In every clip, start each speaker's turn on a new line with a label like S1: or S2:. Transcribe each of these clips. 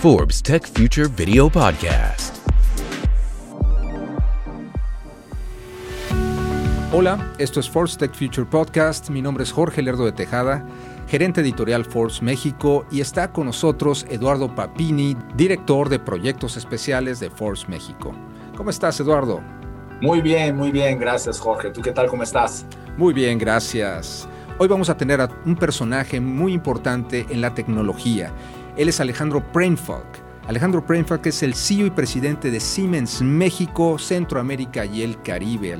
S1: Forbes Tech Future Video Podcast.
S2: Hola, esto es Forbes Tech Future Podcast. Mi nombre es Jorge Lerdo de Tejada, gerente editorial Forbes México, y está con nosotros Eduardo Papini, director de proyectos especiales de Forbes México. ¿Cómo estás, Eduardo?
S3: Muy bien, muy bien, gracias, Jorge. ¿Tú qué tal? ¿Cómo estás?
S2: Muy bien, gracias. Hoy vamos a tener a un personaje muy importante en la tecnología. Él es Alejandro Brainfuck. Alejandro Brainfuck es el CEO y presidente de Siemens México, Centroamérica y el Caribe.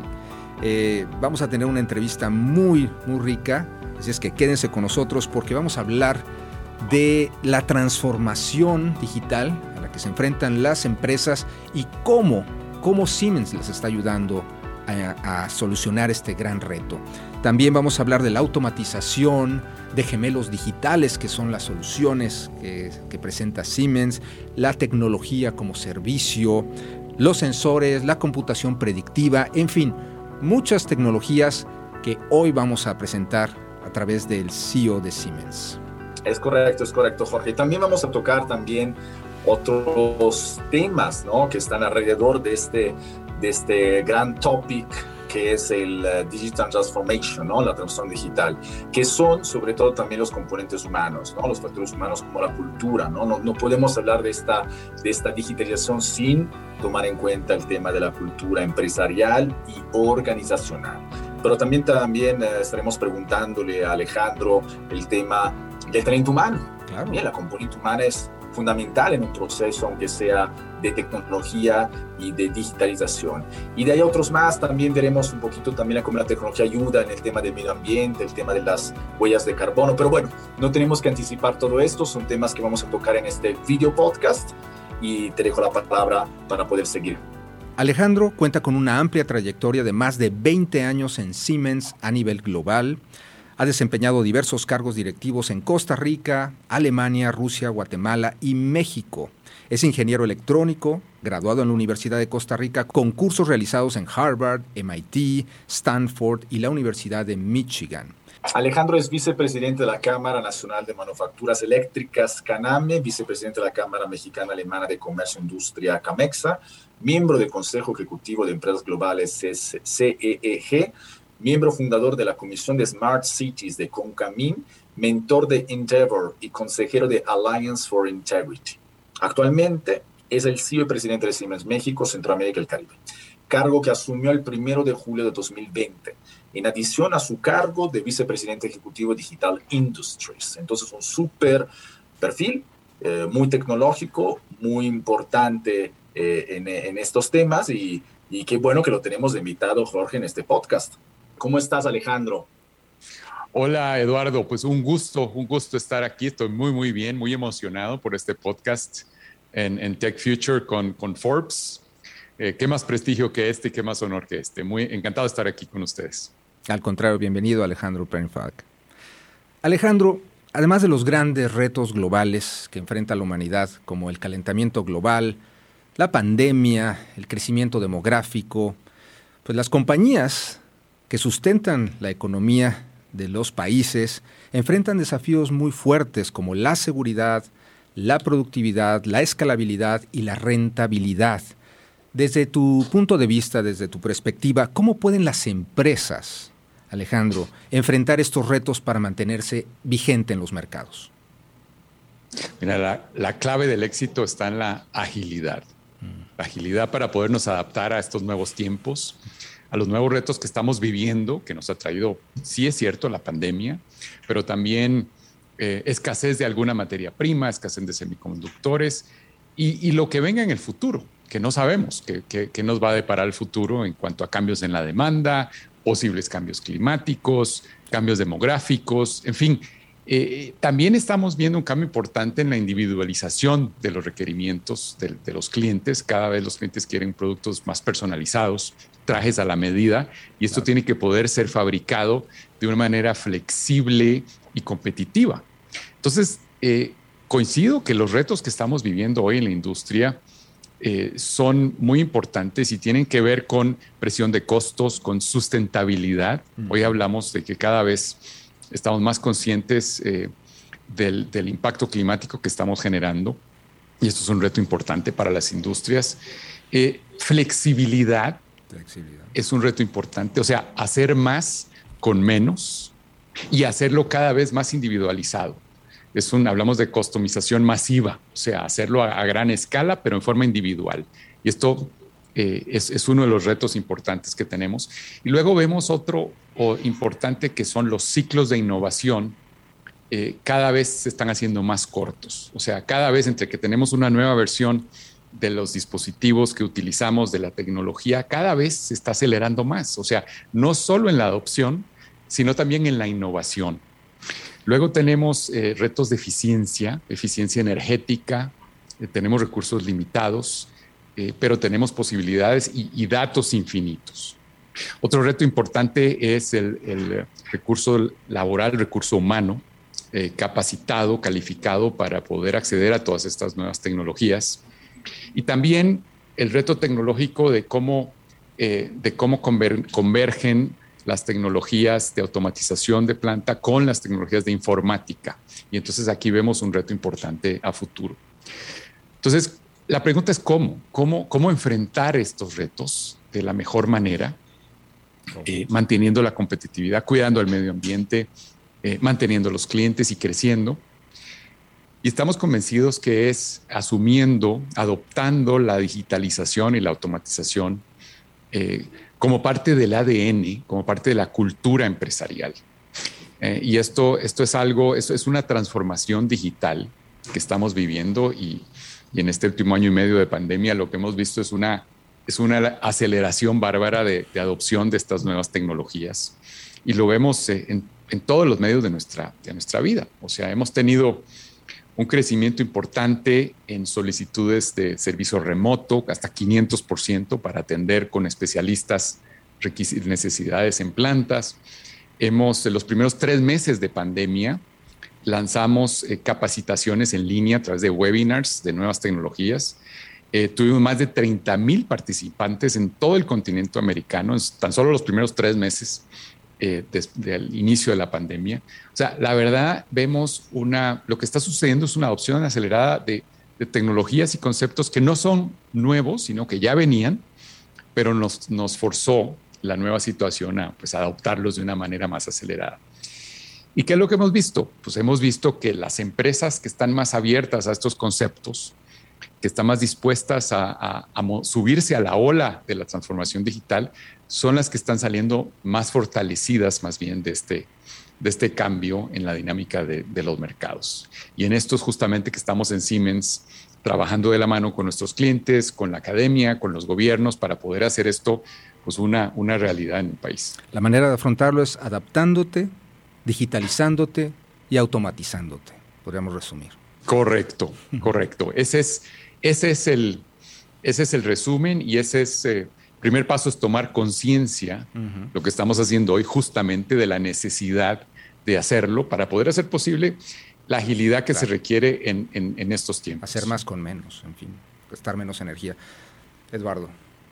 S2: Eh, vamos a tener una entrevista muy, muy rica, así es que quédense con nosotros porque vamos a hablar de la transformación digital a la que se enfrentan las empresas y cómo, cómo Siemens les está ayudando a, solucionar este gran reto. También vamos a hablar de la automatización, de gemelos digitales, que son las soluciones que, presenta Siemens, la tecnología como servicio, los sensores, la computación predictiva, en fin, muchas tecnologías que hoy vamos a presentar a través del CEO de Siemens.
S3: Es correcto, es correcto, Jorge. También vamos a tocar también otros temas ¿no? que están alrededor de este, de este gran topic que es el eh, Digital Transformation, ¿no? la transformación digital, que son sobre todo también los componentes humanos, ¿no? los factores humanos como la cultura. ¿no? No, no podemos hablar de esta, de esta digitalización sin tomar en cuenta el tema de la cultura empresarial y organizacional. Pero también, también eh, estaremos preguntándole a Alejandro el tema del talento humano. Claro. Bien, la componente humana es fundamental en un proceso, aunque sea de tecnología y de digitalización. Y de ahí otros más, también veremos un poquito también cómo la tecnología ayuda en el tema del medio ambiente, el tema de las huellas de carbono, pero bueno, no tenemos que anticipar todo esto, son temas que vamos a tocar en este video podcast y te dejo la palabra para poder seguir.
S2: Alejandro cuenta con una amplia trayectoria de más de 20 años en Siemens a nivel global. Ha desempeñado diversos cargos directivos en Costa Rica, Alemania, Rusia, Guatemala y México. Es ingeniero electrónico, graduado en la Universidad de Costa Rica, con cursos realizados en Harvard, MIT, Stanford y la Universidad de Michigan.
S3: Alejandro es vicepresidente de la Cámara Nacional de Manufacturas Eléctricas, CANAME, vicepresidente de la Cámara Mexicana Alemana de Comercio e Industria, CAMEXA, miembro del Consejo Ejecutivo de Empresas Globales, CEEG, miembro fundador de la Comisión de Smart Cities de CONCAMIN, mentor de Endeavor y consejero de Alliance for Integrity. Actualmente es el CEO y presidente de Siemens México, Centroamérica y el Caribe, cargo que asumió el primero de julio de 2020, en adición a su cargo de vicepresidente ejecutivo Digital Industries. Entonces, un súper perfil, eh, muy tecnológico, muy importante eh, en, en, estos temas y, y qué bueno que lo tenemos de invitado, Jorge, en este podcast. ¿Cómo estás, Alejandro?
S4: Hola, Eduardo. Pues un gusto, un gusto estar aquí. Estoy muy, muy bien, muy emocionado por este podcast en, Tech Future con, con Forbes. Eh, ¿Qué más prestigio que este y qué más honor que este? Muy encantado de estar aquí con ustedes.
S2: Al contrario, bienvenido, Alejandro Pernfag. Alejandro, además de los grandes retos globales que enfrenta la humanidad, como el calentamiento global, la pandemia, el crecimiento demográfico, pues las compañías que sustentan la economía de los países enfrentan desafíos muy fuertes como la seguridad, la productividad, la escalabilidad y la rentabilidad. Desde tu punto de vista, desde tu perspectiva, ¿cómo pueden las empresas, Alejandro, enfrentar estos retos para mantenerse vigente en los mercados?
S4: Mira, la, clave del éxito está en la agilidad. Mm. La agilidad para podernos adaptar a estos nuevos tiempos, a los nuevos retos que estamos viviendo, que nos ha traído, sí es cierto, la pandemia, pero también eh, escasez de alguna materia prima, escasez de semiconductores y, lo que venga en el futuro, que no sabemos qué nos va a deparar el futuro en cuanto a cambios en la demanda, posibles cambios climáticos, cambios demográficos, en fin. Eh, también estamos viendo un cambio importante en la individualización de los requerimientos de, de, los clientes. Cada vez los clientes quieren productos más personalizados, trajes a la medida y esto tiene que poder ser fabricado de una manera flexible y competitiva. Entonces, eh, coincido que los retos que estamos viviendo hoy en la industria eh, son muy importantes y tienen que ver con presión de costos, con sustentabilidad. Hoy hablamos de que cada vez estamos más conscientes eh, del, del impacto climático que estamos generando y esto es un reto importante para las industrias. Eh, flexibilidad, flexibilidad es un reto importante, o sea, hacer más con menos y hacerlo cada vez más individualizado. Es un, hablamos de customización masiva, o sea, hacerlo a, gran escala, pero en forma individual. Y esto eh, es, uno de los retos importantes que tenemos. Y luego vemos otro importante que son los ciclos de innovación. Eh, cada vez se están haciendo más cortos. O sea, cada vez entre que tenemos una nueva versión de los dispositivos que utilizamos, de la tecnología, cada vez se está acelerando más. O sea, no solo en la adopción, sino también en la innovación. Luego tenemos eh, retos de eficiencia, eficiencia energética, eh, tenemos recursos limitados, eh, pero tenemos posibilidades y, datos infinitos. Otro reto importante es el, recurso laboral, recurso humano, capacitado, calificado para poder acceder a todas estas nuevas tecnologías. Y también el reto tecnológico de cómo, de cómo convergen las tecnologías de automatización de planta con las tecnologías de informática. Y entonces aquí vemos un reto importante a futuro. Entonces, la pregunta es cómo, cómo, cómo enfrentar estos retos de la mejor manera, eh, manteniendo la competitividad, cuidando el medio ambiente, eh, manteniendo los clientes y creciendo. Y estamos convencidos que es asumiendo, adoptando la digitalización y la automatización eh, como parte del ADN, como parte de la cultura empresarial. Eh, y esto, esto es algo, esto es una transformación digital que estamos viviendo y, en este último año y medio de pandemia lo que hemos visto es una, es una aceleración bárbara de, adopción de estas nuevas tecnologías. Y lo vemos eh, en, en, todos los medios de nuestra, de nuestra vida. O sea, hemos tenido un crecimiento importante en solicitudes de servicio remoto, hasta 500% para atender con especialistas necesidades en plantas. Hemos, en los primeros tres meses de pandemia, lanzamos eh, capacitaciones en línea a través de webinars de nuevas tecnologías. Eh, tuvimos más de 30 mil participantes en todo el continente americano, en tan solo los primeros tres meses eh, desde el inicio de la pandemia. O sea, la verdad vemos una, lo que está sucediendo es una adopción acelerada de, tecnologías y conceptos que no son nuevos, sino que ya venían, pero nos, nos forzó la nueva situación a pues, adoptarlos de una manera más acelerada. ¿Y qué es lo que hemos visto? Pues hemos visto que las empresas que están más abiertas a estos conceptos, que están más dispuestas a, subirse a la ola de la transformación digital, son las que están saliendo más fortalecidas más bien de este, de este cambio en la dinámica de, los mercados. Y en esto es justamente que estamos en Siemens trabajando de la mano con nuestros clientes, con la academia, con los gobiernos, para poder hacer esto pues una, una realidad en el país.
S2: La manera de afrontarlo es adaptándote, digitalizándote y automatizándote, podríamos resumir.
S4: Correcto, correcto. Ese es, ese es, el, ese es el resumen y ese es... eh, primer paso es tomar conciencia, lo que estamos haciendo hoy, justamente de la necesidad de hacerlo para poder hacer posible la agilidad que se requiere en, en, estos tiempos.
S2: Hacer más con menos, en fin, gastar menos energía. Eduardo.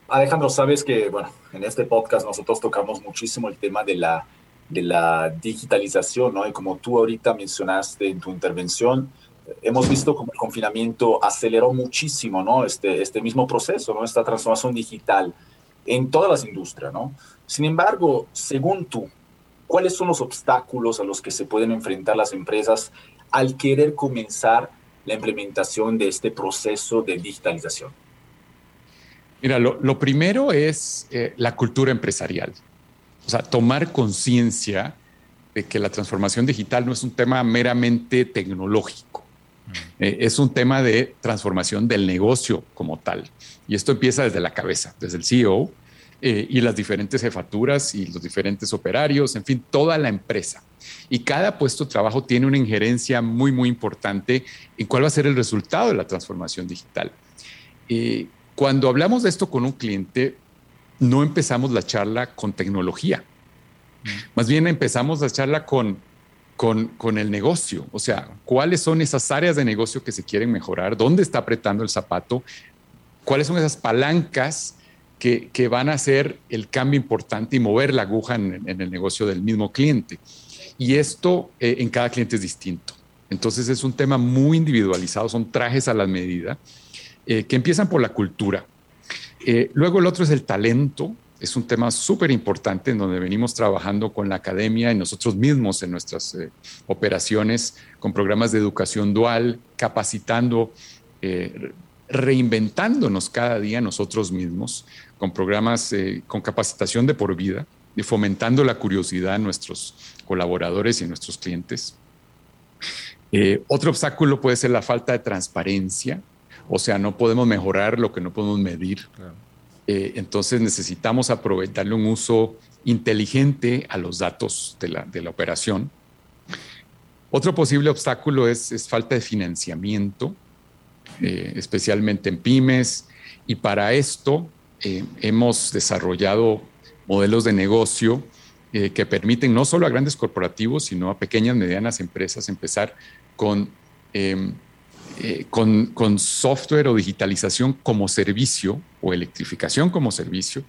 S3: Alejandro, sabes que, bueno, en este podcast nosotros tocamos muchísimo el tema de la, de la digitalización, ¿no? Y como tú ahorita mencionaste en tu intervención, hemos visto como el confinamiento aceleró muchísimo, ¿no? Este, este mismo proceso, ¿no? Esta transformación digital en todas las industrias, ¿no? Sin embargo, según tú, ¿cuáles son los obstáculos a los que se pueden enfrentar las empresas al querer comenzar la implementación de este proceso de digitalización?
S4: Mira, lo, primero es eh, la cultura empresarial. O sea, tomar conciencia de que la transformación digital no es un tema meramente tecnológico. Eh, es un tema de transformación del negocio como tal. Y esto empieza desde la cabeza, desde el CEO eh, y las diferentes jefaturas y los diferentes operarios, en fin, toda la empresa. Y cada puesto de trabajo tiene una injerencia muy, muy importante en cuál va a ser el resultado de la transformación digital. Eh, cuando hablamos de esto con un cliente, no empezamos la charla con tecnología. Más bien empezamos la charla con con, el negocio. O sea, cuáles son esas áreas de negocio que se quieren mejorar, dónde está apretando el zapato, cuáles son esas palancas que, van a hacer el cambio importante y mover la aguja en, el negocio del mismo cliente. Y esto eh, en cada cliente es distinto. Entonces es un tema muy individualizado, son trajes a la medida, eh, que empiezan por la cultura. Eh, luego el otro es el talento, es un tema súper importante en donde venimos trabajando con la academia y nosotros mismos en nuestras operaciones con programas de educación dual, capacitando, reinventándonos cada día nosotros mismos con programas con capacitación de por vida y fomentando la curiosidad en nuestros colaboradores y en nuestros clientes. Eh, otro obstáculo puede ser la falta de transparencia, o sea, no podemos mejorar lo que no podemos medir. Eh, entonces necesitamos aprovecharle un uso inteligente a los datos de la, de la operación. Otro posible obstáculo es, es falta de financiamiento, eh, especialmente en pymes, y para esto hemos desarrollado modelos de negocio que permiten no solo a grandes corporativos, sino a pequeñas, medianas empresas empezar con, em, eh, con, con, software o digitalización como servicio o electrificación como servicio,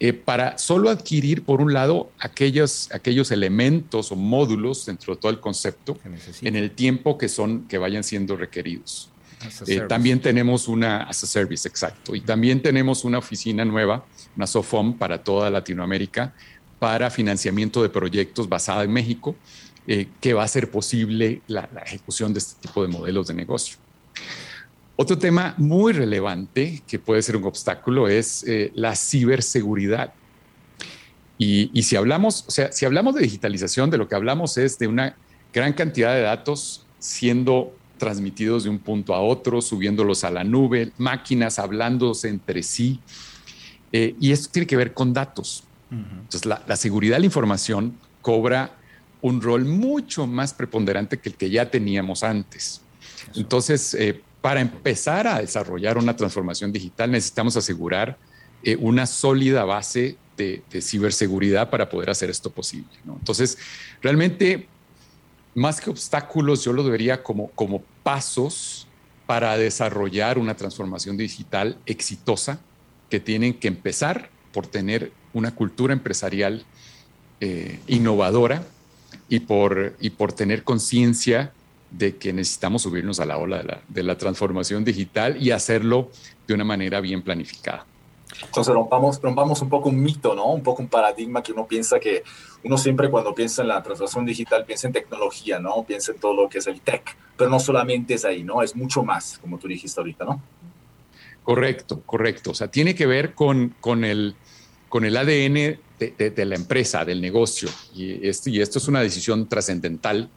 S4: eh, para solo adquirir, por un lado, aquellos, aquellos elementos o módulos dentro de todo el concepto en el tiempo que, son, que vayan siendo requeridos. Eh, también tenemos una as a service, exacto. Y también tenemos una oficina nueva, una SOFOM para toda Latinoamérica, para financiamiento de proyectos basada en México, eh, que va a hacer posible la, ejecución de este tipo de modelos de negocio. Otro tema muy relevante que puede ser un obstáculo es eh, la ciberseguridad. Y, si hablamos, o sea, si hablamos de digitalización, de lo que hablamos es de una gran cantidad de datos siendo transmitidos de un punto a otro, subiéndolos a la nube, máquinas hablándose entre sí. Eh, y esto tiene que ver con datos. Entonces, la, la, seguridad de la información cobra un rol mucho más preponderante que el que ya teníamos antes. Entonces, eh, para empezar a desarrollar una transformación digital necesitamos asegurar eh, una sólida base de, ciberseguridad para poder hacer esto posible. Entonces, realmente, más que obstáculos, yo lo vería como, como pasos para desarrollar una transformación digital exitosa que tienen que empezar por tener una cultura empresarial eh, innovadora y por, y por tener conciencia de que necesitamos subirnos a la ola de la, de la, transformación digital y hacerlo de una manera bien planificada.
S3: Entonces rompamos, rompamos un poco un mito, ¿no? Un poco un paradigma que uno piensa que uno siempre cuando piensa en la transformación digital piensa en tecnología, ¿no? Piensa en todo lo que es el tech, pero no solamente es ahí, ¿no? Es mucho más, como tú dijiste ahorita, ¿no?
S4: Correcto, correcto. O sea, tiene que ver con, con, el, con el ADN de, la empresa, del negocio. Y esto, y esto es una decisión trascendental,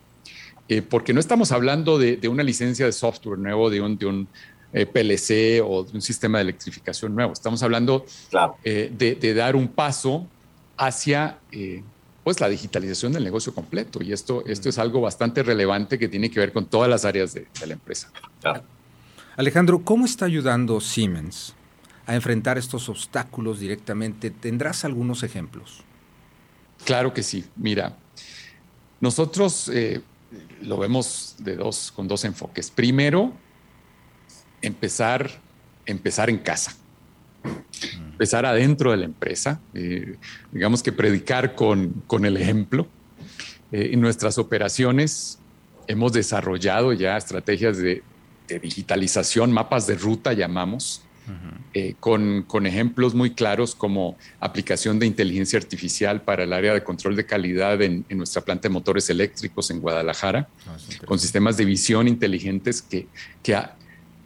S4: eh, porque no estamos hablando de, una licencia de software nuevo, de un, de un eh, PLC o de un sistema de electrificación nuevo. Estamos hablando eh, de, dar un paso hacia pues, la digitalización del negocio completo. Y esto, esto es algo bastante relevante que tiene que ver con todas las áreas de, la empresa.
S2: Alejandro, ¿cómo está ayudando Siemens a enfrentar estos obstáculos directamente. ¿Tendrás algunos ejemplos?
S4: Claro que sí. Mira, nosotros eh, lo vemos de dos, con dos enfoques. Primero, empezar, empezar en casa. Empezar adentro de la empresa, eh, digamos que predicar con, con el ejemplo. Eh, en nuestras operaciones hemos desarrollado ya estrategias de, de digitalización, mapas de ruta llamamos, eh, con, con, ejemplos muy claros como aplicación de inteligencia artificial para el área de control de calidad en, nuestra planta de motores eléctricos en Guadalajara, ah, con sistemas de visión inteligentes que, que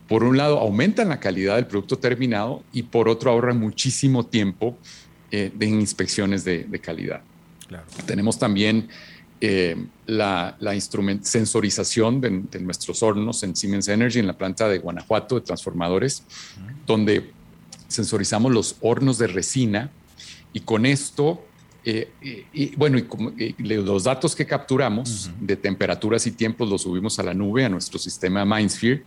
S4: por un lado aumentan la calidad del producto terminado y por otro ahorran muchísimo tiempo eh, de inspecciones de, de calidad. Tenemos también eh, la, la sensorización de, nuestros hornos en Siemens Energy, en la planta de Guanajuato de transformadores, donde sensorizamos los hornos de resina y con esto, eh, y, bueno, y, los datos que capturamos de temperaturas y tiempos los subimos a la nube, a nuestro sistema MindSphere,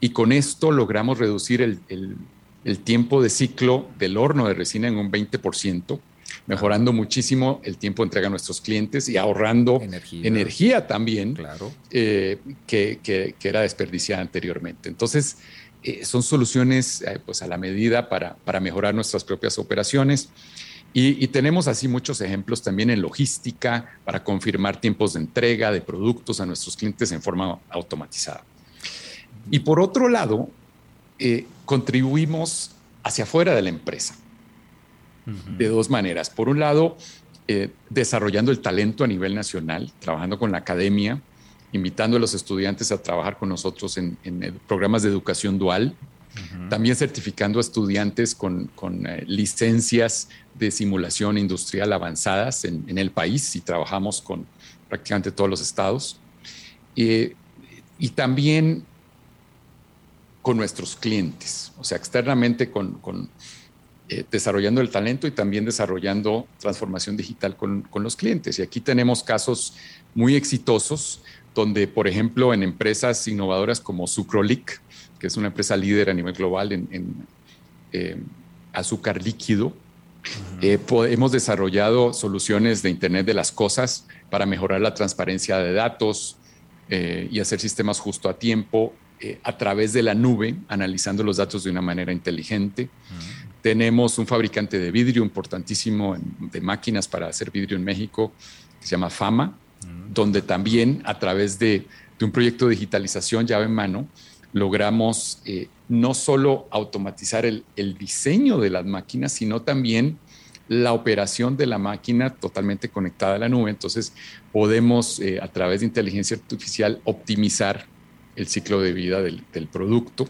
S4: y con esto logramos reducir el, el, el tiempo de ciclo del horno de resina en un 20% mejorando muchísimo el tiempo de entrega a nuestros clientes y ahorrando energía, también, claro. Eh, que, era desperdiciada anteriormente. Entonces, eh, son soluciones eh, pues a la medida para, para, mejorar nuestras propias operaciones. Y, tenemos así muchos ejemplos también en logística para confirmar tiempos de entrega de productos a nuestros clientes en forma automatizada. Y por otro lado, eh, contribuimos hacia afuera de la empresa de dos maneras. Por un lado, eh, desarrollando el talento a nivel nacional, trabajando con la academia, invitando a los estudiantes a trabajar con nosotros en, programas de educación dual, también certificando a estudiantes con, eh, licencias de simulación industrial avanzadas en, el país y trabajamos con prácticamente todos los estados. y también con nuestros clientes, o sea, externamente con, eh, desarrollando el talento y también desarrollando transformación digital con, con, los clientes. Y aquí tenemos casos muy exitosos donde, por ejemplo, en empresas innovadoras como Sucrolic, que es una empresa líder a nivel global en, eh, azúcar líquido, eh, hemos desarrollado soluciones de Internet de las Cosas para mejorar la transparencia de datos eh, y hacer sistemas justo a tiempo a través de la nube, analizando los datos de una manera inteligente. Tenemos un fabricante de vidrio importantísimo de máquinas para hacer vidrio en México, que se llama Fama, donde también a través de, un proyecto de digitalización llave en mano, logramos eh, no solo automatizar el, diseño de las máquinas, sino también la operación de la máquina totalmente conectada a la nube. Entonces podemos eh, a través de inteligencia artificial optimizar el ciclo de vida del, producto.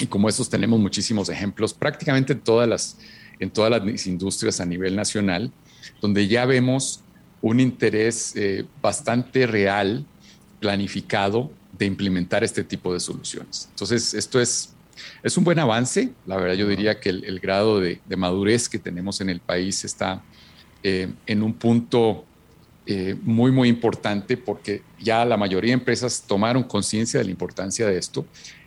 S4: Y como esos tenemos muchísimos ejemplos prácticamente en todas las, en todas las industrias a nivel nacional, donde ya vemos un interés eh, bastante real, planificado, de implementar este tipo de soluciones. Entonces, esto es, es un buen avance. La verdad, yo diría que el, grado de, madurez que tenemos en el país está eh, en un punto eh, muy, muy importante porque ya la mayoría de empresas tomaron conciencia de la importancia de esto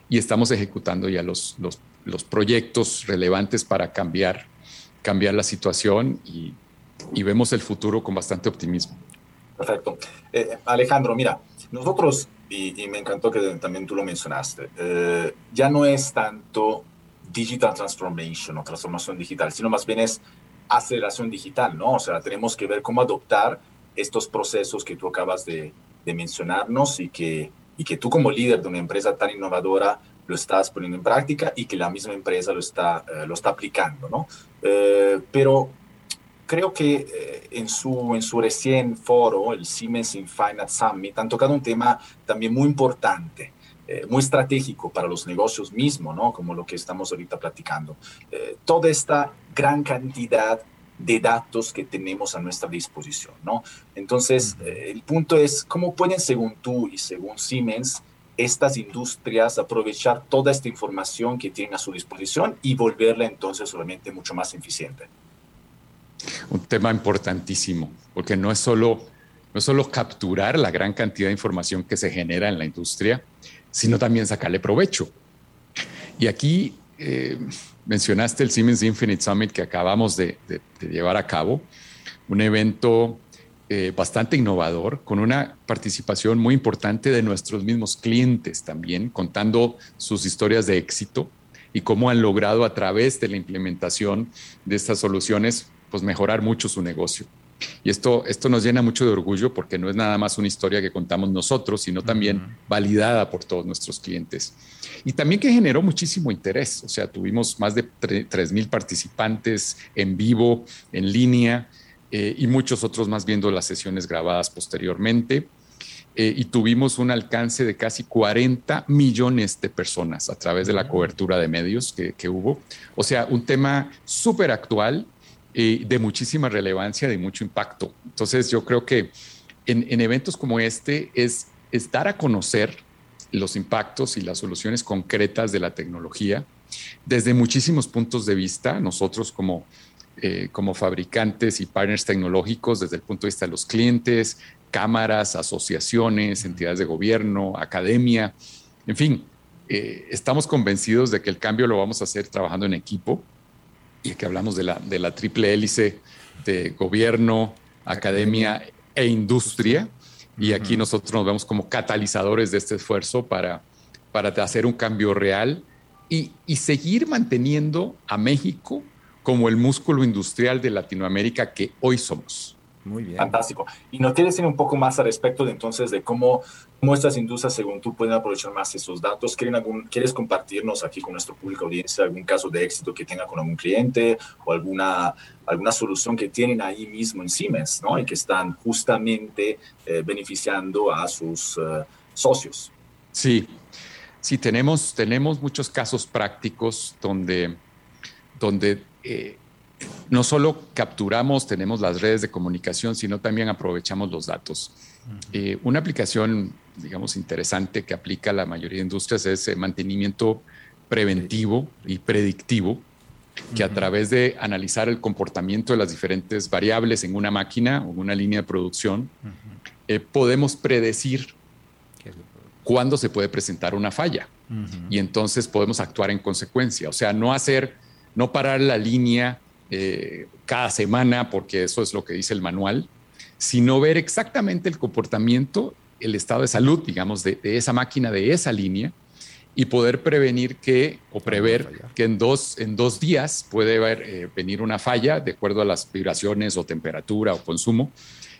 S4: y estamos ejecutando ya los, los, los proyectos relevantes para cambiar, cambiar la situación y y vemos el futuro con bastante optimismo.
S3: Perfecto. Eh, Alejandro, mira, nosotros, y, me encantó que también tú lo mencionaste, eh, ya no es tanto digital transformation o transformación digital, sino más bien es aceleración digital, ¿no? O sea, tenemos que ver cómo adoptar estos procesos que tú acabas de, mencionarnos y que, y que tú como líder de una empresa tan innovadora lo estás poniendo en práctica y que la misma empresa lo está, eh, lo está aplicando, ¿no? pero creo que eh, en, su, en su recién foro, el Siemens Infinite Summit, han tocado un tema también muy importante, eh, muy estratégico para los negocios mismos, ¿no? como lo que estamos ahorita platicando. Eh, toda esta gran cantidad de datos que tenemos a nuestra disposición. ¿no? Entonces, el punto es, ¿cómo pueden, según tú y según Siemens, estas industrias aprovechar toda esta información que tienen a su disposición y volverla entonces solamente mucho más eficiente?
S4: un tema importantísimo, porque no es solo, no es solo capturar la gran cantidad de información que se genera en la industria, sino también sacarle provecho. Y aquí eh, mencionaste el Siemens Infinite Summit que acabamos de, llevar a cabo, un evento eh, bastante innovador, con una participación muy importante de nuestros mismos clientes también, contando sus historias de éxito y cómo han logrado a través de la implementación de estas soluciones pues mejorar mucho su negocio. Y esto, esto nos llena mucho de orgullo porque no es nada más una historia que contamos nosotros, sino también validada por todos nuestros clientes. Y también que generó muchísimo interés. O sea, tuvimos más de 3.000 participantes en vivo, en línea, eh, y muchos otros más viendo las sesiones grabadas posteriormente. Eh, y tuvimos un alcance de casi 40 millones de personas a través de la cobertura de medios que, que hubo. O sea, un tema súper actual de muchísima relevancia, de mucho impacto. Entonces yo creo que en, eventos como este es, estar dar a conocer los impactos y las soluciones concretas de la tecnología desde muchísimos puntos de vista, nosotros como, eh, como fabricantes y partners tecnológicos, desde el punto de vista de los clientes, cámaras, asociaciones, entidades de gobierno, academia, en fin, eh, estamos convencidos de que el cambio lo vamos a hacer trabajando en equipo y que hablamos de la, de la triple hélice de gobierno, academia e industria. Y aquí nosotros nos vemos como catalizadores de este esfuerzo para, para hacer un cambio real y, y seguir manteniendo a México como el músculo industrial de Latinoamérica que hoy somos.
S3: Muy bien. Fantástico. ¿Y no quieres decir un poco más al respecto de entonces de cómo, cómo estas industrias, según tú, pueden aprovechar más esos datos? algún, ¿Quieres compartirnos aquí con nuestro público audiencia algún caso de éxito que tenga con algún cliente o alguna, alguna solución que tienen ahí mismo en Siemens, ¿no? Y que están justamente eh, beneficiando a sus eh, socios.
S4: Sí, sí, tenemos, tenemos muchos casos prácticos donde, donde eh, no solo capturamos, tenemos las redes de comunicación, sino también aprovechamos los datos. Eh, una aplicación, digamos, interesante que aplica la mayoría de industrias es el mantenimiento preventivo y predictivo, que a través de analizar el comportamiento de las diferentes variables en una máquina o en una línea de producción, eh, podemos predecir cuándo se puede presentar una falla. Y entonces podemos actuar en consecuencia. O sea, no hacer, no parar la línea eh, cada semana, porque eso es lo que dice el manual, sino ver exactamente el comportamiento, el estado de salud, digamos, de, esa máquina, de esa línea, y poder prevenir que, o prever que en dos, en dos días puede haber, eh, venir una falla de acuerdo a las vibraciones o temperatura o consumo,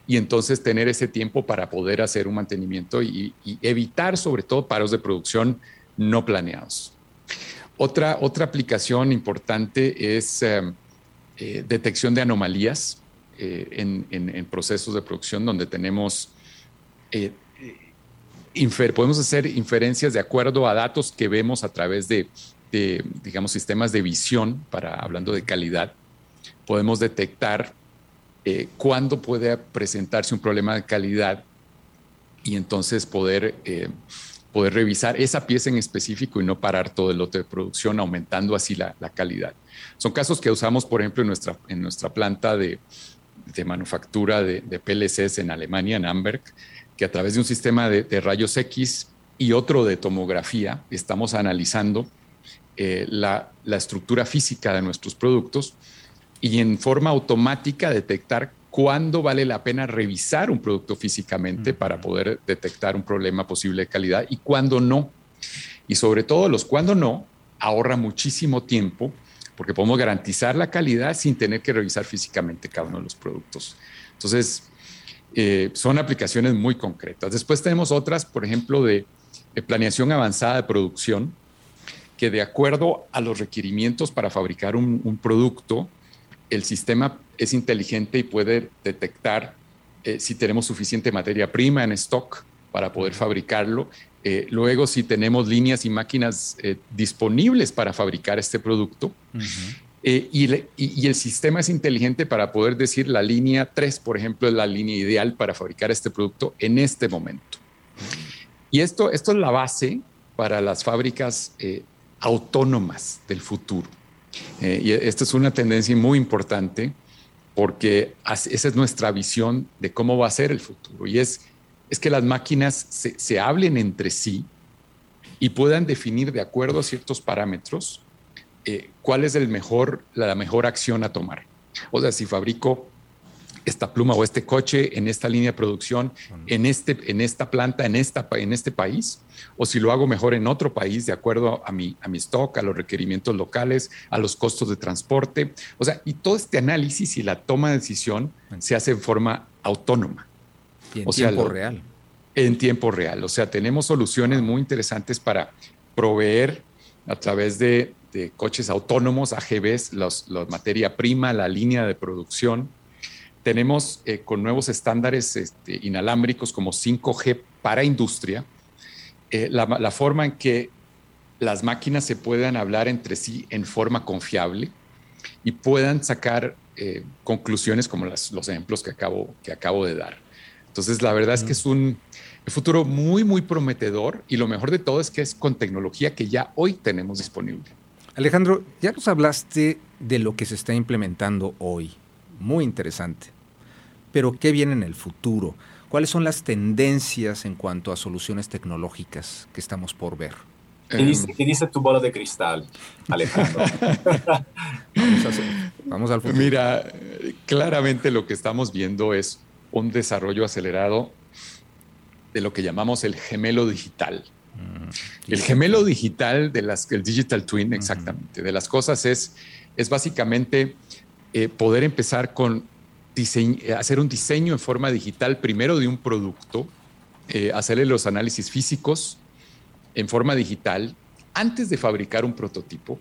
S4: y entonces tener ese tiempo para poder hacer un mantenimiento y, evitar sobre todo paros de producción no planeados. Otra, otra aplicación importante es eh, eh, detección de anomalías eh, en, procesos de producción donde tenemos, eh, podemos hacer inferencias de acuerdo a datos que vemos a través de, digamos, sistemas de visión, para hablando de calidad, podemos detectar cuándo puede presentarse un problema de calidad y entonces poder poder revisar esa pieza en específico y no parar todo el lote de producción, aumentando así la, calidad. Son casos que usamos, por ejemplo, en nuestra, en nuestra planta de, manufactura de, PLCs en Alemania, en Amberg, que a través de un sistema de, rayos X y otro de tomografía estamos analizando eh, la, la estructura física de nuestros productos y en forma automática detectar cuándo vale la pena revisar un producto físicamente para poder detectar un problema posible de calidad y cuándo no. Y sobre todo los cuándo no ahorra muchísimo tiempo porque podemos garantizar la calidad sin tener que revisar físicamente cada uno de los productos. Entonces, eh, son aplicaciones muy concretas. Después tenemos otras, por ejemplo, de, planeación avanzada de producción, que de acuerdo a los requerimientos para fabricar un producto, el sistema es inteligente y puede detectar eh, si tenemos suficiente materia prima en stock para poder fabricarlo. Eh, luego, si tenemos líneas y máquinas eh, disponibles para fabricar este producto. Y, el sistema es inteligente para poder decir la línea 3, por ejemplo, es la línea ideal para fabricar este producto en este momento. Y esto, esto es la base para las fábricas autónomas del futuro. y esta es una tendencia muy importante porque esa es nuestra visión de cómo va a ser el futuro. Y es, es que las máquinas se, hablen entre sí y puedan definir de acuerdo a ciertos parámetros eh, cuál es el mejor, la mejor acción a tomar. O sea, si fabrico esta pluma o este coche en esta línea de producción, en, este, en esta planta, en, esta, en este país, o si lo hago mejor en otro país de acuerdo a mi, a mi stock, a los requerimientos locales, a los costos de transporte. O sea, y todo este análisis y la toma de decisión se hace en forma autónoma.
S2: Y en tiempo real.
S4: En tiempo real. O sea, tenemos soluciones muy interesantes para proveer a través de, coches autónomos, AGVs, la materia prima, la línea de producción, tenemos eh, con nuevos estándares este, inalámbricos como 5G para industria, eh, la, forma en que las máquinas se puedan hablar entre sí en forma confiable y puedan sacar eh, conclusiones como los ejemplos que acabo, que acabo de dar. Entonces, la verdad es que es un futuro muy, muy prometedor y lo mejor de todo es que es con tecnología que ya hoy tenemos disponible.
S2: Alejandro, ya nos hablaste de lo que se está implementando hoy. Muy interesante pero ¿qué viene en el futuro? ¿Cuáles son las tendencias en cuanto a soluciones tecnológicas que estamos por ver?
S3: ¿Qué dice, tu bola de cristal, Alejandro?
S4: vamos, al futuro. Mira, claramente lo que estamos viendo es un desarrollo acelerado de lo que llamamos el gemelo digital. el gemelo digital de las, el digital twin, exactamente, de las cosas es, es básicamente eh, poder empezar con hacer un diseño en forma digital primero de un producto, eh, hacerle los análisis físicos en forma digital antes de fabricar un prototipo.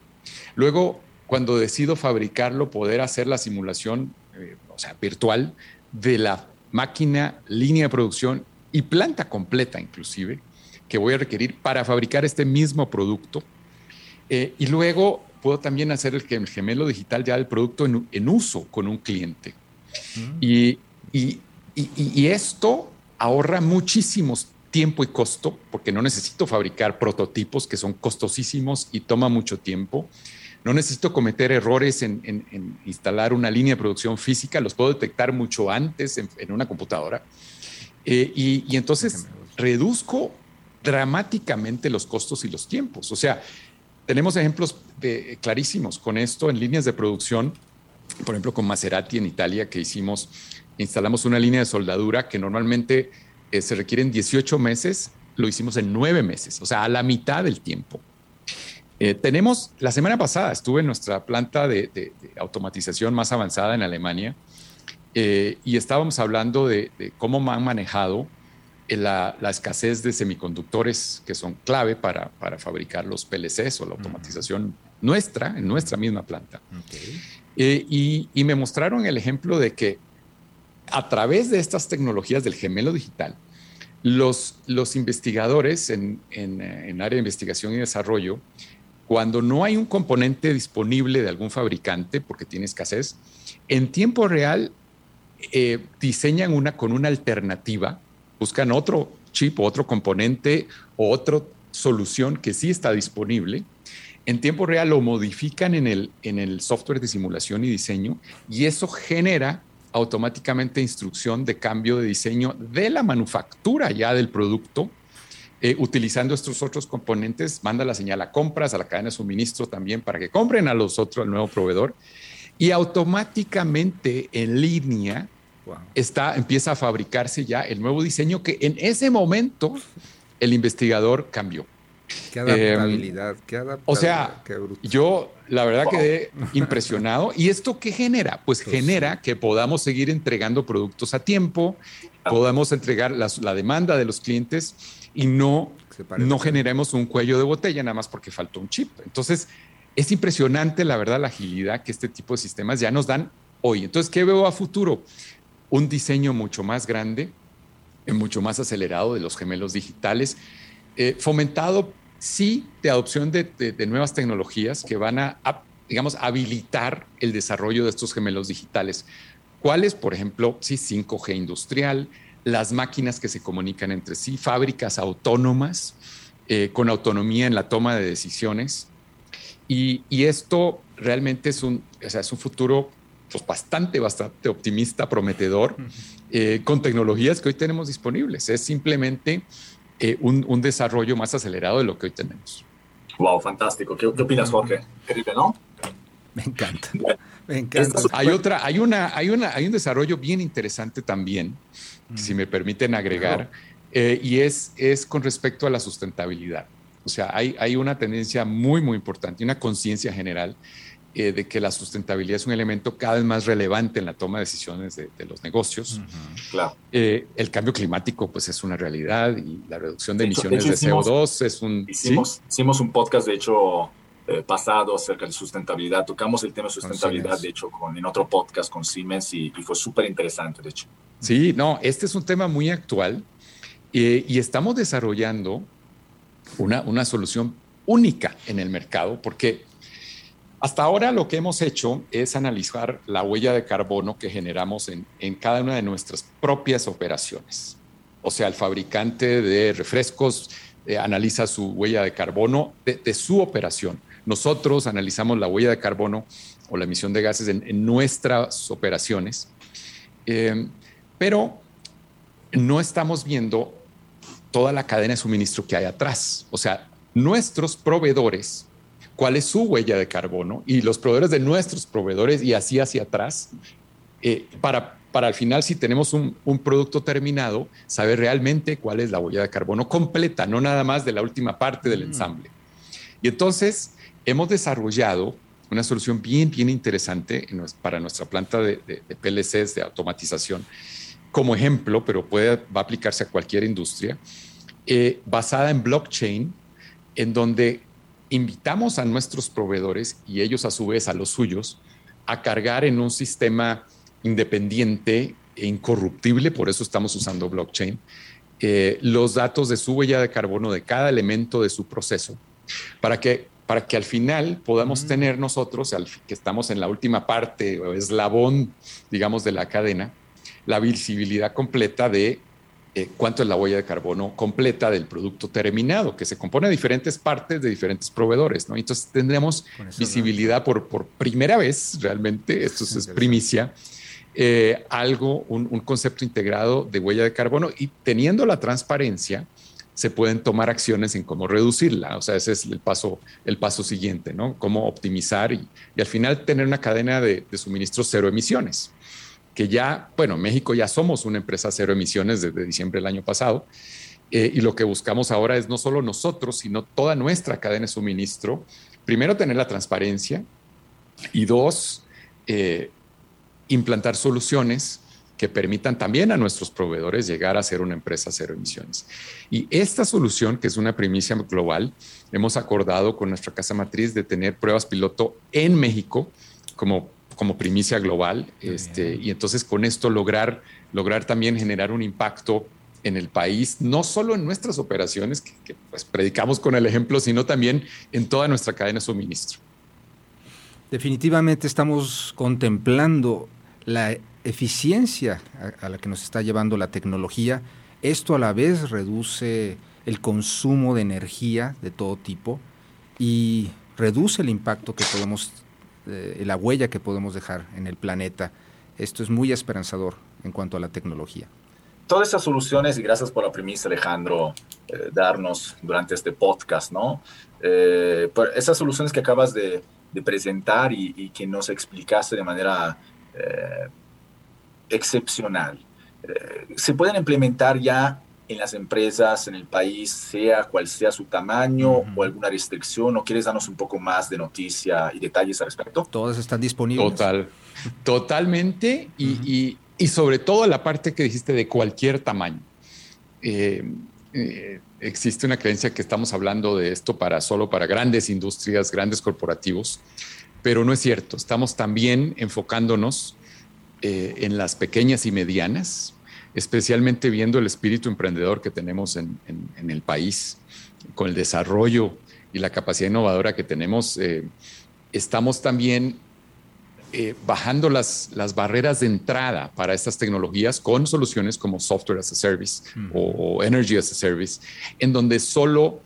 S4: Luego, cuando decido fabricarlo, poder hacer la simulación, eh, o sea, virtual de la máquina, línea de producción y planta completa inclusive, que voy a requerir para fabricar este mismo producto. Eh, y luego puedo también hacer el, gemelo digital ya del producto en, uso con un cliente. Mm. Y, y, y, esto ahorra muchísimos tiempo y costo, porque no necesito fabricar prototipos que son costosísimos y toma mucho tiempo. No necesito cometer errores en, instalar una línea de producción física, los puedo detectar mucho antes en, una computadora. Eh, y, entonces reduzco dramáticamente los costos y los tiempos. O sea, tenemos ejemplos clarísimos con esto en líneas de producción, por ejemplo, con Maserati en Italia, que hicimos, instalamos una línea de soldadura que normalmente eh, se requieren 18 meses, lo hicimos en 9 meses, o sea, a la mitad del tiempo. Eh, tenemos, la semana pasada estuve en nuestra planta de, automatización más avanzada en Alemania eh, y estábamos hablando de, cómo han manejado eh, la, escasez de semiconductores que son clave para, para fabricar los PLCs o la automatización nuestra, en nuestra misma planta. y, me mostraron el ejemplo de que a través de estas tecnologías del gemelo digital, los, los investigadores en, en, en área de investigación y desarrollo cuando no hay un componente disponible de algún fabricante porque tiene escasez, en tiempo real eh, diseñan una con una alternativa, buscan otro chip otro componente o otra solución que sí está disponible. En tiempo real lo modifican en el, en el software de simulación y diseño y eso genera automáticamente instrucción de cambio de diseño de la manufactura ya del producto eh, utilizando estos otros componentes, manda la señal a compras, a la cadena de suministro también para que compren a los otros, al nuevo proveedor, y automáticamente en línea está, empieza a fabricarse ya el nuevo diseño que en ese momento el investigador cambió.
S2: Qué adaptabilidad, qué adaptabilidad.
S4: O sea, yo la verdad quedé impresionado. ¿Y esto qué genera? Pues, pues genera que podamos seguir entregando productos a tiempo, podamos entregar la demanda de los clientes y no, no generemos un cuello de botella nada más porque faltó un chip. Entonces, es impresionante, la verdad, la agilidad que este tipo de sistemas ya nos dan hoy. Entonces, ¿qué veo a futuro? Un diseño mucho más grande, mucho más acelerado de los gemelos digitales, eh, fomentado, sí, de adopción de, nuevas tecnologías que van a, digamos, habilitar el desarrollo de estos gemelos digitales. ¿Cuáles? Por ejemplo, sí, 5G industrial, las máquinas que se comunican entre sí, fábricas autónomas eh, con autonomía en la toma de decisiones. Y, esto realmente es un, es un futuro pues, bastante, bastante optimista, prometedor, eh, con tecnologías que hoy tenemos disponibles. Es simplemente eh, un, desarrollo más acelerado de lo que hoy tenemos.
S3: Wow, fantástico. ¿Qué, opinas, Jorge? Increíble, ¿no?
S2: Me encanta. Me encanta.
S4: Hay otra, hay una, hay una, hay un desarrollo bien interesante también si me permiten agregar, eh, y es, es con respecto a la sustentabilidad. O sea, hay, hay una tendencia muy, muy importante, una conciencia general eh, de que la sustentabilidad es un elemento cada vez más relevante en la toma de decisiones de, los negocios.
S3: Claro.
S4: Eh, el cambio climático, pues, es una realidad y la reducción de, emisiones de, CO2 es un...
S3: Hicimos, hicimos un podcast, de hecho, pasado acerca de sustentabilidad. Tocamos el tema de sustentabilidad, de hecho, con, en otro podcast con Siemens y, y fue súper interesante, de hecho.
S4: Sí, no, este es un tema muy actual eh, y estamos desarrollando una, una solución única en el mercado porque hasta ahora lo que hemos hecho es analizar la huella de carbono que generamos en, en cada una de nuestras propias operaciones. O sea, el fabricante de refrescos eh, analiza su huella de carbono de, su operación. Nosotros analizamos la huella de carbono o la emisión de gases en, nuestras operaciones. Eh, pero no estamos viendo toda la cadena de suministro que hay atrás. O sea, nuestros proveedores, cuál es su huella de carbono y los proveedores de nuestros proveedores y así hacia atrás, eh, para para al final, si tenemos un, producto terminado, saber realmente cuál es la huella de carbono completa, no nada más de la última parte del mm. ensamble. Y entonces hemos desarrollado una solución bien, bien interesante para nuestra planta de, PLCs de automatización, como ejemplo, pero puede, va a aplicarse a cualquier industria, eh, basada en blockchain, en donde invitamos a nuestros proveedores y ellos a su vez a los suyos a cargar en un sistema independiente e incorruptible, por eso estamos usando blockchain, eh, los datos de su huella de carbono de cada elemento de su proceso, para que, para que al final podamos mm. tener nosotros, que estamos en la última parte o eslabón, digamos, de la cadena, la visibilidad completa de eh, cuánto es la huella de carbono completa del producto terminado, que se compone de diferentes partes de diferentes proveedores. ¿no? Entonces tendremos visibilidad por, por primera vez, realmente, esto es primicia, eh, algo, un, concepto integrado de huella de carbono y teniendo la transparencia, se pueden tomar acciones en cómo reducirla. O sea, ese es el paso, el paso siguiente, ¿no? Cómo optimizar y, al final tener una cadena de, suministro cero emisiones. Que ya, bueno, México ya somos una empresa cero emisiones desde diciembre del año pasado. Eh, y lo que buscamos ahora es no solo nosotros, sino toda nuestra cadena de suministro. Primero, tener la transparencia y dos, eh, implantar soluciones que permitan también a nuestros proveedores llegar a ser una empresa cero emisiones. Y esta solución, que es una primicia global, hemos acordado con nuestra casa matriz de tener pruebas piloto en México como, como primicia global. Este, y entonces con esto lograr, lograr también generar un impacto en el país, no solo en nuestras operaciones, que, pues predicamos con el ejemplo, sino también en toda nuestra cadena de suministro.
S2: Definitivamente estamos contemplando la eficiencia a, la que nos está llevando la tecnología. Esto a la vez reduce el consumo de energía de todo tipo y reduce el impacto que podemos, eh, la huella que podemos dejar en el planeta. Esto es muy esperanzador en cuanto a la tecnología.
S3: Todas esas soluciones, y gracias por la premisa, Alejandro, eh, darnos durante este podcast, ¿no? Eh, esas soluciones que acabas de, presentar y, que nos explicaste de manera eh, excepcional. Eh, se pueden implementar ya en las empresas, en el país, sea cual sea su tamaño o alguna restricción, o quieres darnos un poco más de noticia y detalles al respecto?
S2: Todas están disponibles.
S4: Total, totalmente, y, sobre todo la parte que dijiste de cualquier tamaño. Eh, existe una creencia que estamos hablando de esto para solo para grandes industrias, grandes corporativos, pero no es cierto. Estamos también enfocándonos eh, en las pequeñas y medianas, especialmente viendo el espíritu emprendedor que tenemos en, el país, con el desarrollo y la capacidad innovadora que tenemos. Eh, estamos también eh, bajando las, las barreras de entrada para estas tecnologías con soluciones como Software as a Service o, Energy as a Service, en donde solo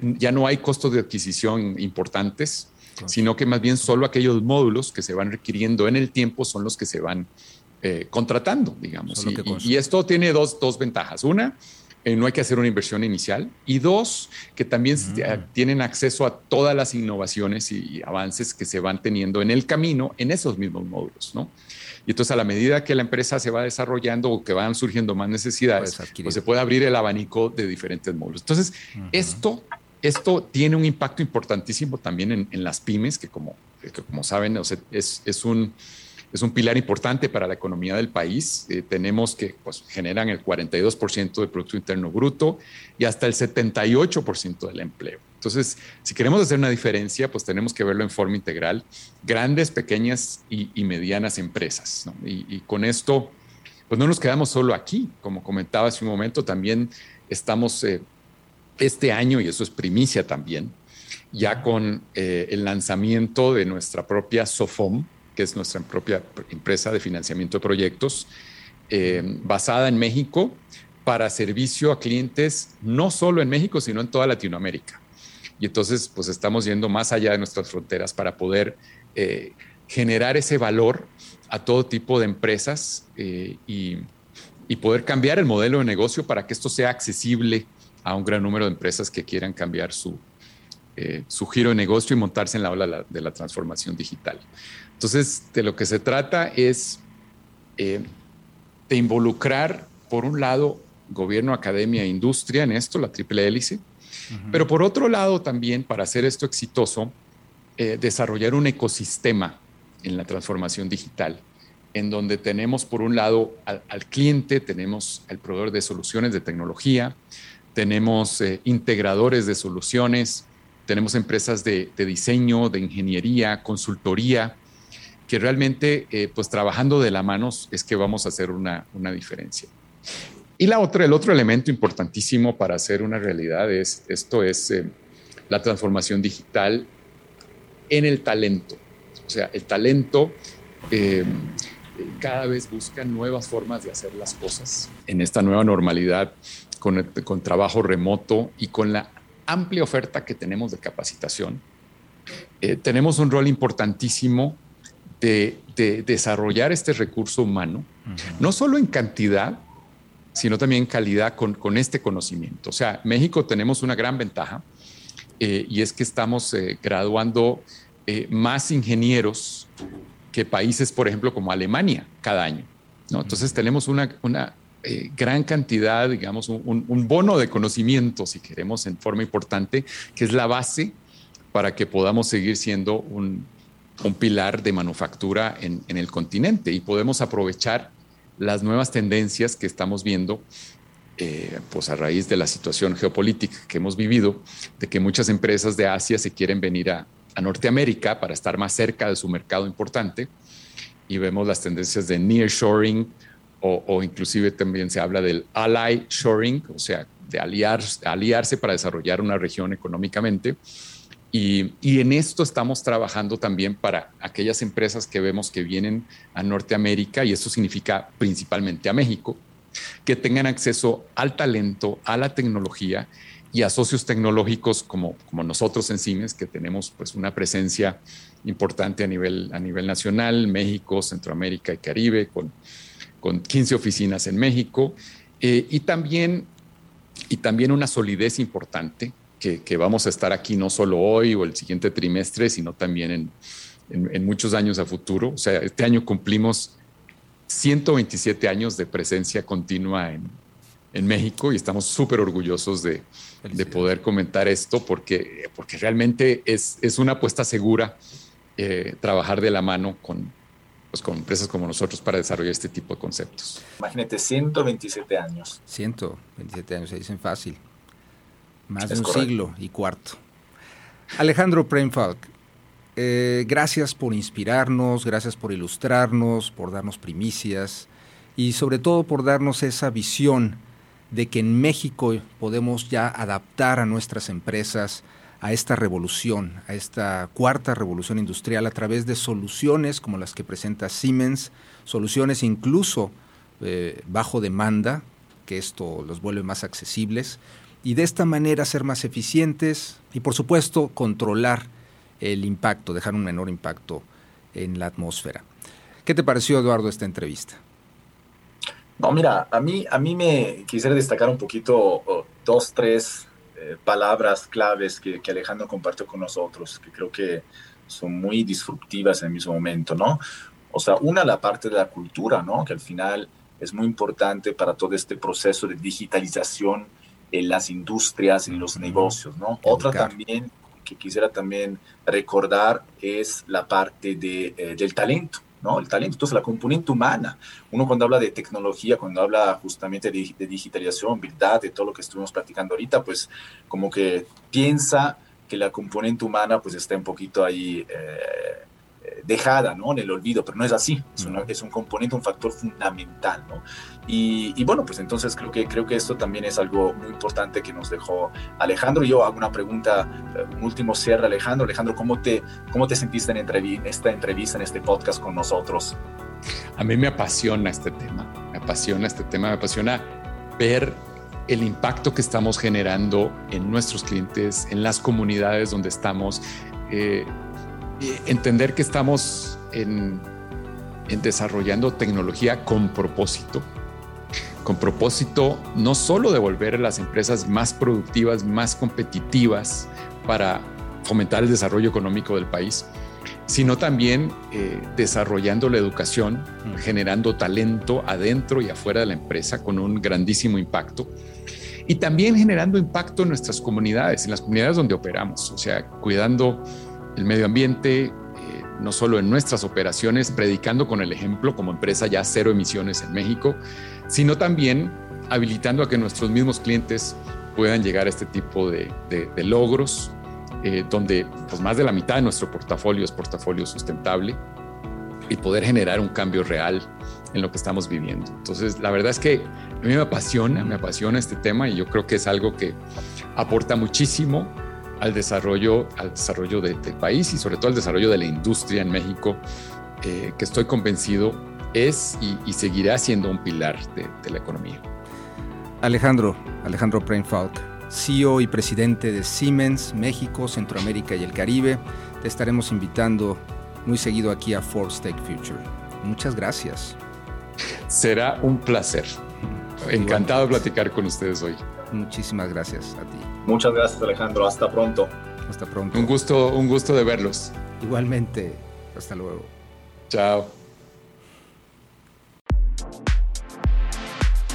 S4: ya no hay costos de adquisición importantes, sino que más bien solo aquellos módulos que se van requiriendo en el tiempo son los que se van eh, contratando, digamos. Y, esto tiene dos, dos ventajas. Una, eh, no hay que hacer una inversión inicial. Y dos, que también mm. tienen acceso a todas las innovaciones y, avances que se van teniendo en el camino en esos mismos módulos, ¿no? Y entonces a la medida que la empresa se va desarrollando o que van surgiendo más necesidades, pues se puede abrir el abanico de diferentes módulos. Entonces, esto esto tiene un impacto importantísimo también en, las pymes, que como, como saben, es, un, es un pilar importante para la economía del país. Eh, tenemos que pues, generan el 42% del Producto Interno Bruto y hasta el 78% del empleo. Entonces, si queremos hacer una diferencia, pues tenemos que verlo en forma integral, grandes, pequeñas y, medianas empresas. Y, con esto, pues no nos quedamos solo aquí. Como comentaba hace un momento, también estamos eh, este año, y eso es primicia también, ya con eh, el lanzamiento de nuestra propia SOFOM, que es nuestra propia empresa de financiamiento de proyectos, eh, basada en México para servicio a clientes no solo en México, sino en toda Latinoamérica. Y entonces, pues estamos yendo más allá de nuestras fronteras para poder eh, generar ese valor a todo tipo de empresas y, y, poder cambiar el modelo de negocio para que esto sea accesible a un gran número de empresas que quieran cambiar su, eh, su giro de negocio y montarse en la ola de la transformación digital. Entonces, de lo que se trata es eh, de involucrar, por un lado, gobierno, academia e industria en esto, la triple hélice, pero por otro lado también, para hacer esto exitoso, eh, desarrollar un ecosistema en la transformación digital, en donde tenemos por un lado al, cliente, tenemos al proveedor de soluciones de tecnología, tenemos eh, integradores de soluciones, tenemos empresas de, diseño, de ingeniería, consultoría, que realmente, eh, pues trabajando de la mano es que vamos a hacer una, una diferencia. Y la otra, el otro elemento importantísimo para hacer una realidad es, esto es eh, la transformación digital en el talento. O sea, el talento eh, cada vez busca nuevas formas de hacer las cosas en esta nueva normalidad con, con trabajo remoto y con la amplia oferta que tenemos de capacitación. Eh, tenemos un rol importantísimo de, desarrollar este recurso humano, no solo en cantidad, sino también calidad con, este conocimiento. O sea, México tenemos una gran ventaja eh, y es que estamos eh, graduando eh, más ingenieros que países, por ejemplo, como Alemania cada año. ¿no? Entonces tenemos una, una gran cantidad, digamos, un, bono de conocimiento, si queremos, en forma importante, que es la base para que podamos seguir siendo un, pilar de manufactura en, en el continente y podemos aprovechar las nuevas tendencias que estamos viendo, eh, pues a raíz de la situación geopolítica que hemos vivido, de que muchas empresas de Asia se quieren venir a, Norteamérica para estar más cerca de su mercado importante, y vemos las tendencias de nearshoring o, o inclusive también se habla del ally shoring, o sea, de aliar, aliarse para desarrollar una región económicamente. Y, en esto estamos trabajando también para aquellas empresas que vemos que vienen a Norteamérica, y esto significa principalmente a México, que tengan acceso al talento, a la tecnología y a socios tecnológicos como, como nosotros en CIMES, que tenemos pues una presencia importante a nivel, a nivel nacional, México, Centroamérica y Caribe, con, con 15 oficinas en México, eh, y, también, y también una solidez importante que, vamos a estar aquí no solo hoy o el siguiente trimestre, sino también en, muchos años a futuro. O sea, este año cumplimos 127 años de presencia continua en, México y estamos súper orgullosos de, poder comentar esto porque, porque realmente es, es una apuesta segura eh, trabajar de la mano con, pues, con empresas como nosotros para desarrollar este tipo de conceptos.
S3: Imagínate, 127 años.
S2: 127 años, se dicen fácil más de un siglo y cuarto. Alejandro Premfalk, eh, gracias por inspirarnos, gracias por ilustrarnos, por darnos primicias y sobre todo por darnos esa visión de que en México podemos ya adaptar a nuestras empresas a esta revolución, a esta cuarta revolución industrial a través de soluciones como las que presenta Siemens, soluciones incluso eh, bajo demanda, que esto los vuelve más accesibles, y de esta manera ser más eficientes y por supuesto controlar el impacto, dejar un menor impacto en la atmósfera. ¿Qué te pareció, Eduardo, esta entrevista?
S3: No, mira, a mí, a mí me quisiera destacar un poquito dos, tres eh, palabras claves que, que, Alejandro compartió con nosotros, que creo que son muy disruptivas en el mismo momento, ¿no? O sea, una, la parte de la cultura, ¿no? Que al final es muy importante para todo este proceso de digitalización en las industrias, en los negocios, ¿no? Otra también que quisiera también recordar es la parte de, eh, del talento, ¿no? El talento, entonces la componente humana. Uno cuando habla de tecnología, cuando habla justamente de, de digitalización, verdad, de todo lo que estuvimos platicando ahorita, pues como que piensa que la componente humana pues está un poquito ahí eh, dejada ¿no? en el olvido, pero no es así, es, es un componente, un factor fundamental. ¿no? Y, bueno, pues entonces creo que, creo que esto también es algo muy importante que nos dejó Alejandro. Yo hago una pregunta, eh, un último cierre, Alejandro. Alejandro, ¿cómo te, cómo te sentiste en esta entrevista, en este podcast con nosotros?
S4: A mí me apasiona este tema, me apasiona este tema, me apasiona ver el impacto que estamos generando en nuestros clientes, en las comunidades donde estamos. Eh, entender que estamos en, desarrollando tecnología con propósito, con propósito no solo de volver a las empresas más productivas, más competitivas para fomentar el desarrollo económico del país, sino también eh, desarrollando la educación, generando talento adentro y afuera de la empresa con un grandísimo impacto. Y también generando impacto en nuestras comunidades, en las comunidades donde operamos, o sea, cuidando el medio ambiente, eh, no solo en nuestras operaciones, predicando con el ejemplo como empresa ya cero emisiones en México, sino también habilitando a que nuestros mismos clientes puedan llegar a este tipo de, logros eh, donde pues, más de la mitad de nuestro portafolio es portafolio sustentable y poder generar un cambio real en lo que estamos viviendo. Entonces, la verdad es que a mí me apasiona, me apasiona este tema y yo creo que es algo que aporta muchísimo al desarrollo, al desarrollo del país y sobre todo al desarrollo de la industria en México, eh, que estoy convencido es y, seguirá siendo un pilar de, de la economía.
S2: Alejandro, Alejandro Brainfalk, CEO y presidente de Siemens México, Centroamérica y el Caribe. Te estaremos invitando muy seguido aquí a Forbes Tech Future. Muchas gracias.
S4: Será un placer. Encantado de platicar con ustedes hoy.
S2: Muchísimas gracias a ti.
S3: Muchas gracias Alejandro. Hasta pronto.
S2: Hasta pronto.
S4: Un gusto, un gusto de verlos.
S2: Igualmente. Hasta luego.
S4: Chao.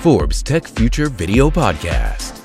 S1: Forbes Tech Future Video Podcast.